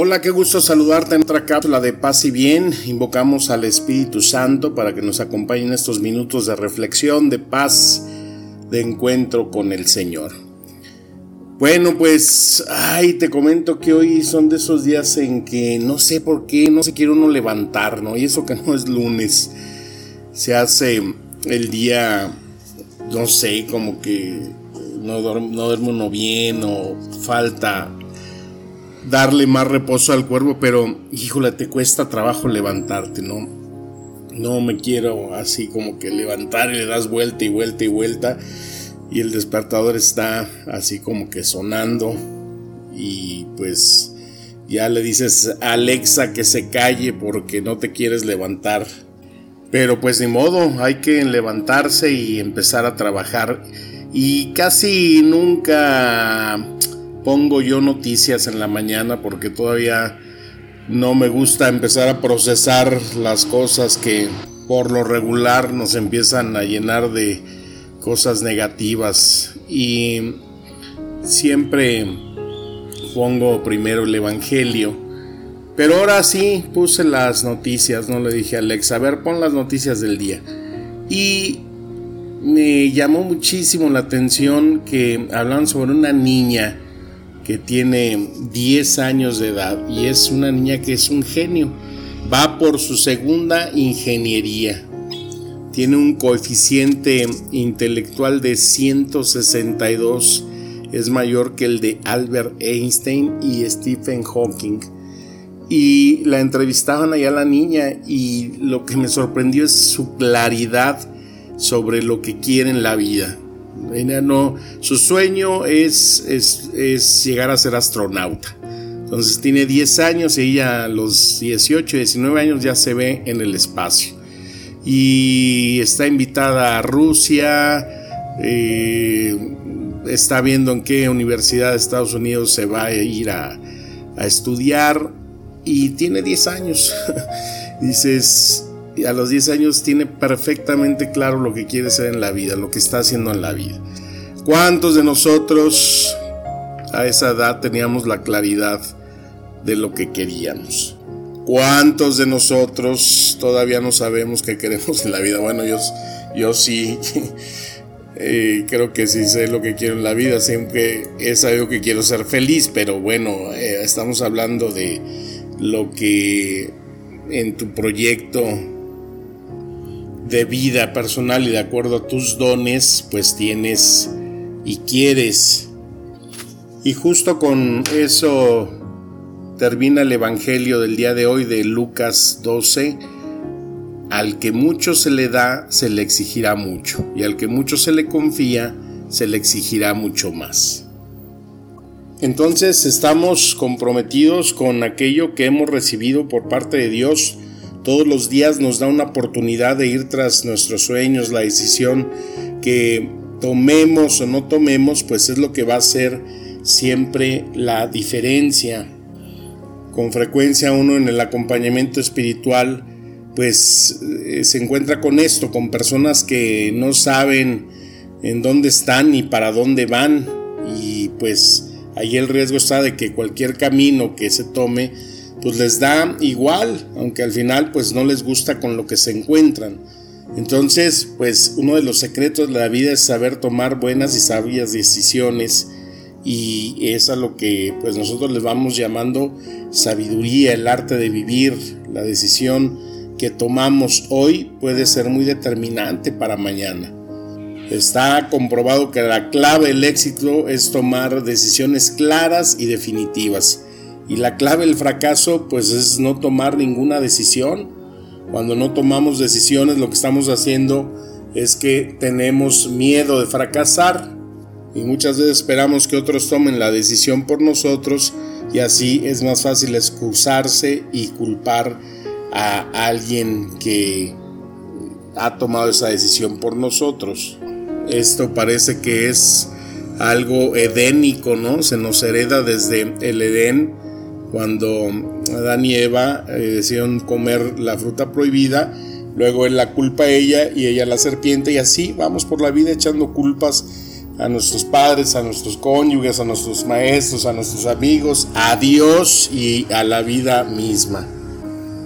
Hola, qué gusto saludarte en otra cápsula de paz y bien. Invocamos al Espíritu Santo para que nos acompañe en estos minutos de reflexión, de paz, de encuentro con el Señor. Bueno, pues, ay, te comento que hoy son de esos días en que no sé por qué no se quiere uno levantar, ¿no? Y eso que no es lunes. Se hace el día, no sé, como que no duerme, no uno bien o falta darle más reposo al cuerpo, pero híjole, te cuesta trabajo levantarte, ¿no? No me quiero así como que levantar y le das vuelta y vuelta y vuelta y el despertador está así como que sonando y pues ya le dices a Alexa que se calle porque no te quieres levantar. Pero pues ni modo, hay que levantarse y empezar a trabajar. Y casi nunca pongo yo noticias en la mañana porque todavía no me gusta empezar a procesar las cosas que por lo regular nos empiezan a llenar de cosas negativas. Y siempre pongo primero el evangelio. Pero ahora sí puse las noticias no le dije a Alex a ver pon las noticias del día. Y me llamó muchísimo la atención que hablan sobre una niña que tiene 10 años de edad y es una niña que es un genio. Va por su segunda ingeniería. Tiene un coeficiente intelectual de 162. Es mayor que el de Albert Einstein y Stephen Hawking. Y la entrevistaban allá la niña y lo que me sorprendió es su claridad sobre lo que quiere en la vida no, su sueño es, es, llegar a ser astronauta. Entonces tiene 10 años y ella a los 18, 19 años ya se ve en el espacio. Y está invitada a Rusia, eh, está viendo en qué universidad de Estados Unidos se va a ir a, a estudiar y tiene 10 años. Dices, a los 10 años tiene perfectamente claro lo que quiere ser en la vida, lo que está haciendo en la vida. ¿Cuántos de nosotros a esa edad teníamos la claridad de lo que queríamos? ¿Cuántos de nosotros todavía no sabemos qué queremos en la vida? Bueno, yo, yo sí, eh, creo que sí sé lo que quiero en la vida, siempre he sabido que quiero ser feliz, pero bueno, eh, estamos hablando de lo que en tu proyecto de vida personal y de acuerdo a tus dones, pues tienes y quieres. Y justo con eso termina el Evangelio del día de hoy de Lucas 12. Al que mucho se le da, se le exigirá mucho, y al que mucho se le confía, se le exigirá mucho más. Entonces estamos comprometidos con aquello que hemos recibido por parte de Dios, todos los días nos da una oportunidad de ir tras nuestros sueños, la decisión que tomemos o no tomemos, pues es lo que va a ser siempre la diferencia. Con frecuencia uno en el acompañamiento espiritual pues eh, se encuentra con esto, con personas que no saben en dónde están ni para dónde van y pues ahí el riesgo está de que cualquier camino que se tome pues les da igual, aunque al final pues no les gusta con lo que se encuentran. Entonces, pues uno de los secretos de la vida es saber tomar buenas y sabias decisiones y es a lo que pues nosotros les vamos llamando sabiduría, el arte de vivir, la decisión que tomamos hoy puede ser muy determinante para mañana. Está comprobado que la clave del éxito es tomar decisiones claras y definitivas. Y la clave del fracaso pues es no tomar ninguna decisión. Cuando no tomamos decisiones lo que estamos haciendo es que tenemos miedo de fracasar y muchas veces esperamos que otros tomen la decisión por nosotros y así es más fácil excusarse y culpar a alguien que ha tomado esa decisión por nosotros. Esto parece que es algo edénico, ¿no? Se nos hereda desde el Edén, cuando Adán y Eva eh, decidieron comer la fruta prohibida, luego él la culpa a ella y ella la serpiente, y así vamos por la vida echando culpas a nuestros padres, a nuestros cónyuges, a nuestros maestros, a nuestros amigos, a Dios y a la vida misma.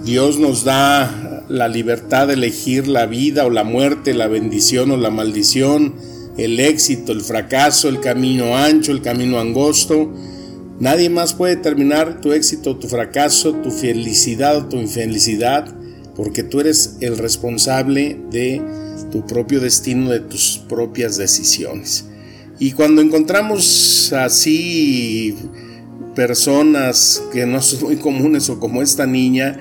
Dios nos da la libertad de elegir la vida o la muerte, la bendición o la maldición, el éxito, el fracaso, el camino ancho, el camino angosto. Nadie más puede determinar tu éxito, tu fracaso, tu felicidad o tu infelicidad, porque tú eres el responsable de tu propio destino, de tus propias decisiones. Y cuando encontramos así personas que no son muy comunes o como esta niña,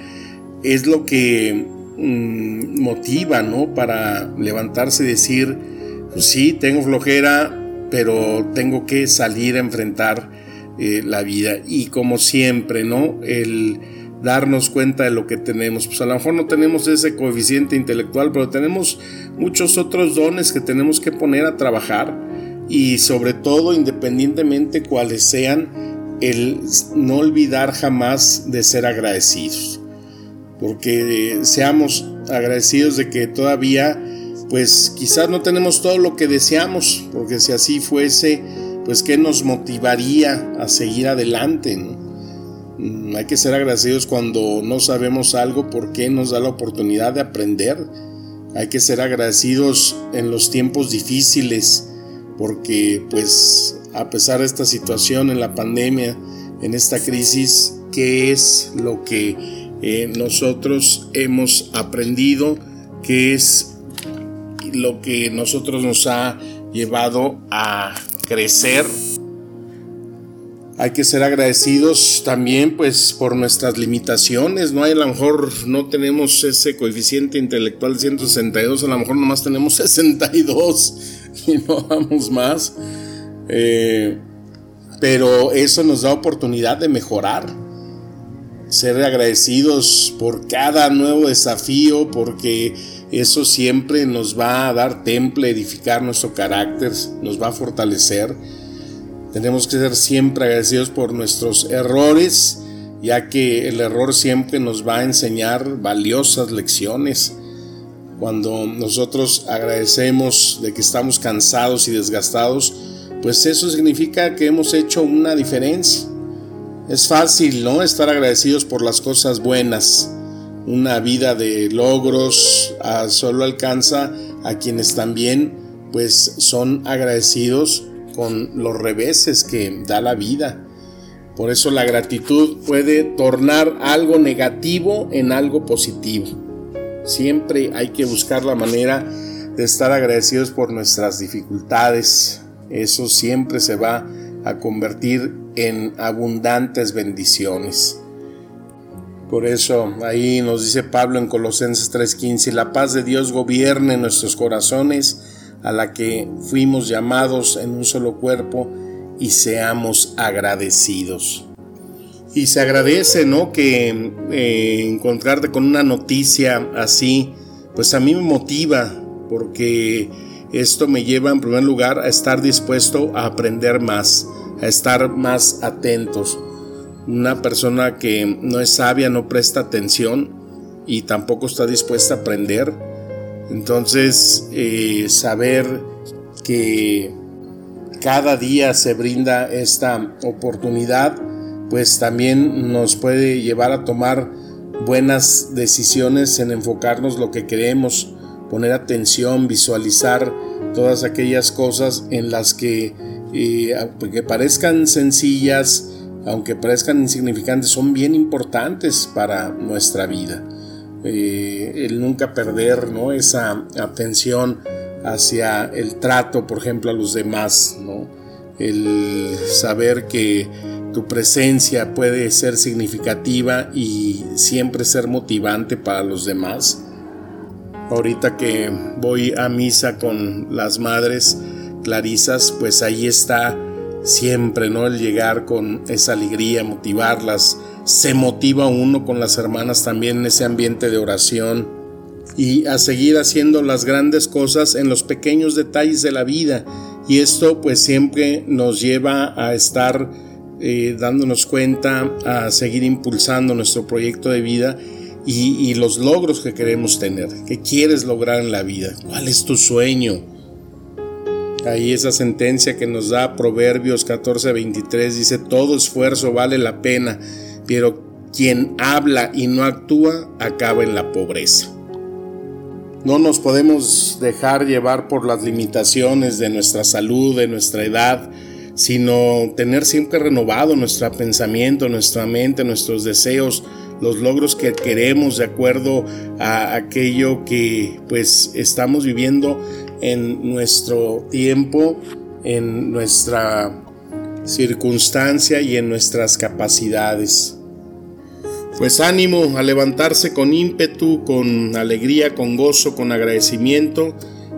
es lo que mm, motiva, ¿no? Para levantarse y decir, pues sí, tengo flojera, pero tengo que salir a enfrentar eh, la vida. Y como siempre, ¿no? El darnos cuenta de lo que tenemos. Pues a lo mejor no tenemos ese coeficiente intelectual, pero tenemos muchos otros dones que tenemos que poner a trabajar y sobre todo, independientemente cuáles sean, el no olvidar jamás de ser agradecidos. Porque eh, seamos agradecidos de que todavía pues quizás no tenemos todo lo que deseamos, porque si así fuese, pues qué nos motivaría a seguir adelante. Mm, hay que ser agradecidos cuando no sabemos algo, porque nos da la oportunidad de aprender. Hay que ser agradecidos en los tiempos difíciles, porque pues a pesar de esta situación en la pandemia, en esta crisis, ¿qué es lo que eh, nosotros hemos aprendido? ¿Qué es lo que nosotros nos ha llevado a crecer. Hay que ser agradecidos también pues por nuestras limitaciones, ¿no? hay a lo mejor no tenemos ese coeficiente intelectual de 162, a lo mejor nomás tenemos 62 y no vamos más. Eh, pero eso nos da oportunidad de mejorar, ser agradecidos por cada nuevo desafío, porque eso siempre nos va a dar temple, edificar nuestro carácter, nos va a fortalecer. Tenemos que ser siempre agradecidos por nuestros errores, ya que el error siempre nos va a enseñar valiosas lecciones. Cuando nosotros agradecemos de que estamos cansados y desgastados, pues eso significa que hemos hecho una diferencia. Es fácil, ¿no? Estar agradecidos por las cosas buenas, una vida de logros solo alcanza a quienes también pues son agradecidos con los reveses que da la vida. Por eso la gratitud puede tornar algo negativo en algo positivo. Siempre hay que buscar la manera de estar agradecidos por nuestras dificultades. Eso siempre se va a convertir en abundantes bendiciones. Por eso ahí nos dice Pablo en Colosenses 3:15, la paz de Dios gobierne nuestros corazones, a la que fuimos llamados en un solo cuerpo, y seamos agradecidos. Y se agradece, ¿no? Que eh, encontrarte con una noticia así, pues a mí me motiva, porque esto me lleva en primer lugar a estar dispuesto a aprender más, a estar más atentos una persona que no es sabia no presta atención y tampoco está dispuesta a aprender. Entonces, eh, saber que cada día se brinda esta oportunidad, pues también nos puede llevar a tomar buenas decisiones en enfocarnos lo que queremos, poner atención, visualizar todas aquellas cosas en las que, eh, que parezcan sencillas, aunque parezcan insignificantes, son bien importantes para nuestra vida. Eh, el nunca perder ¿no? esa atención hacia el trato, por ejemplo, a los demás, ¿no? el saber que tu presencia puede ser significativa y siempre ser motivante para los demás. Ahorita que voy a misa con las madres clarisas, pues ahí está siempre, ¿no? El llegar con esa alegría, motivarlas, se motiva uno con las hermanas también en ese ambiente de oración y a seguir haciendo las grandes cosas en los pequeños detalles de la vida. Y esto pues siempre nos lleva a estar eh, dándonos cuenta, a seguir impulsando nuestro proyecto de vida y, y los logros que queremos tener. ¿Qué quieres lograr en la vida? ¿Cuál es tu sueño? Ahí esa sentencia que nos da Proverbios 14:23 dice, todo esfuerzo vale la pena, pero quien habla y no actúa acaba en la pobreza. No nos podemos dejar llevar por las limitaciones de nuestra salud, de nuestra edad, sino tener siempre renovado nuestro pensamiento, nuestra mente, nuestros deseos, los logros que queremos de acuerdo a aquello que pues estamos viviendo en nuestro tiempo, en nuestra circunstancia y en nuestras capacidades. Pues ánimo a levantarse con ímpetu, con alegría, con gozo, con agradecimiento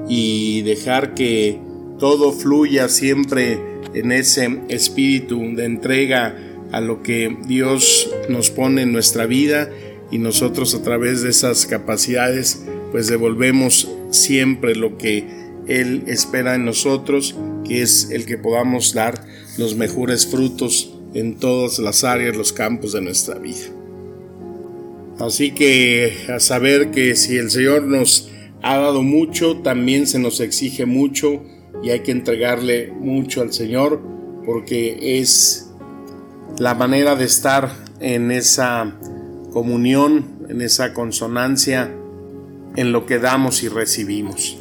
y dejar que todo fluya siempre en ese espíritu de entrega a lo que Dios nos pone en nuestra vida y nosotros a través de esas capacidades pues devolvemos siempre lo que Él espera en nosotros, que es el que podamos dar los mejores frutos en todas las áreas, los campos de nuestra vida. Así que a saber que si el Señor nos ha dado mucho, también se nos exige mucho y hay que entregarle mucho al Señor porque es la manera de estar en esa comunión, en esa consonancia, en lo que damos y recibimos.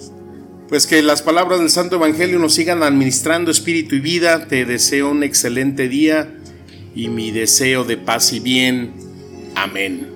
Pues que las palabras del Santo Evangelio nos sigan administrando espíritu y vida. Te deseo un excelente día y mi deseo de paz y bien. Amén.